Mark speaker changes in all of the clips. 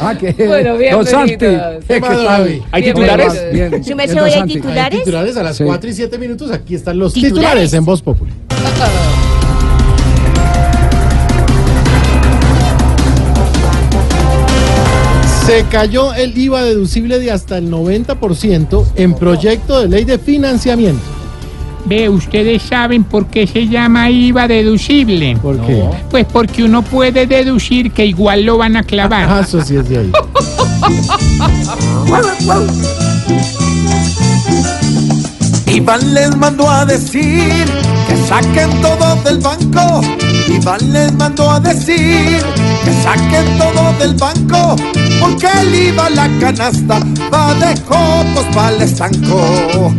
Speaker 1: Ah, que
Speaker 2: Bueno.
Speaker 3: David?
Speaker 4: ¿Hay
Speaker 2: Bien,
Speaker 4: titulares?
Speaker 2: bien.
Speaker 1: Bien,
Speaker 5: ¿Su merced
Speaker 1: bien,
Speaker 5: hoy hay titulares?
Speaker 3: Hay titulares a las
Speaker 1: Sí.
Speaker 3: 4 y 7 minutos. Aquí están los
Speaker 5: ¿Titulares?
Speaker 3: titulares, en Voz Populi. Se cayó el IVA deducible de hasta el 90% en proyecto de ley de financiamiento.
Speaker 4: Ve, ustedes saben por qué se llama IVA deducible.
Speaker 3: ¿Por qué?
Speaker 4: Pues porque uno puede deducir que igual lo van a clavar.
Speaker 3: Ah, eso sí es de ahí.
Speaker 6: Iván les mandó a decir que saquen todo del banco. Iván les mandó a decir que saquen todo del banco. Porque el IVA la canasta va de cocos para el estanco.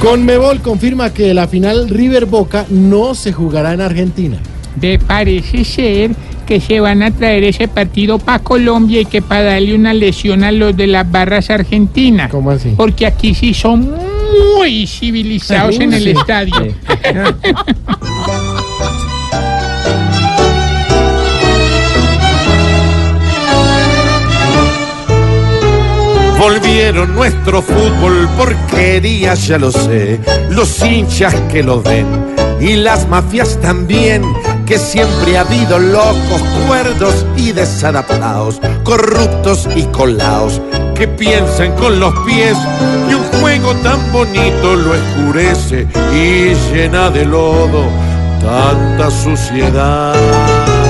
Speaker 3: Conmebol confirma que la final River Boca no se jugará en Argentina.
Speaker 4: Ve, parece ser que se van a traer ese partido para Colombia y que para darle una lesión a los de las barras argentinas.
Speaker 3: ¿Cómo así?
Speaker 4: Porque aquí sí son muy civilizados en el
Speaker 3: Sí.
Speaker 4: estadio.
Speaker 6: Volvieron nuestro fútbol porquería, ya lo sé. Los hinchas que lo ven y las mafias también. Que siempre ha habido locos, cuerdos y desadaptados, corruptos y colados, que piensan con los pies y un juego tan bonito lo escurece y llena de lodo tanta suciedad.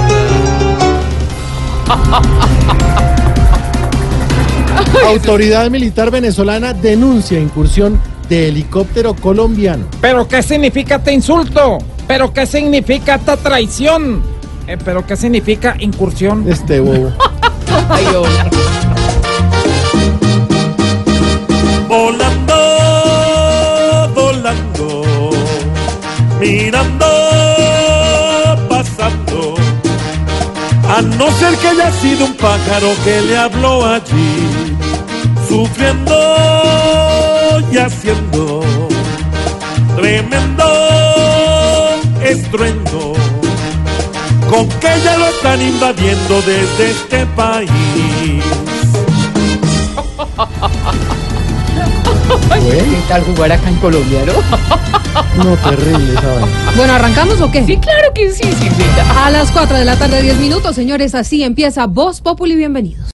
Speaker 3: Autoridad militar venezolana denuncia incursión de helicóptero colombiano.
Speaker 7: ¿Pero qué significa este insulto? ¿Pero qué significa esta traición? Eh, ¿Pero qué significa incursión?
Speaker 3: Este bobo.
Speaker 2: Ay,
Speaker 8: volando, volando, mirando, pasando. A no ser que haya sido un pájaro que le habló allí, sufriendo y haciendo tremendo estruendo. Con que ya lo están invadiendo desde este país.
Speaker 2: ¿Qué tal jugar acá en Colombia, no?
Speaker 3: No, terrible vaina.
Speaker 5: Bueno, ¿arrancamos o qué?
Speaker 2: Sí, claro que sí, Silvita.
Speaker 5: A las 4 de la tarde, 10 minutos, señores, así empieza Voz Populi, bienvenidos.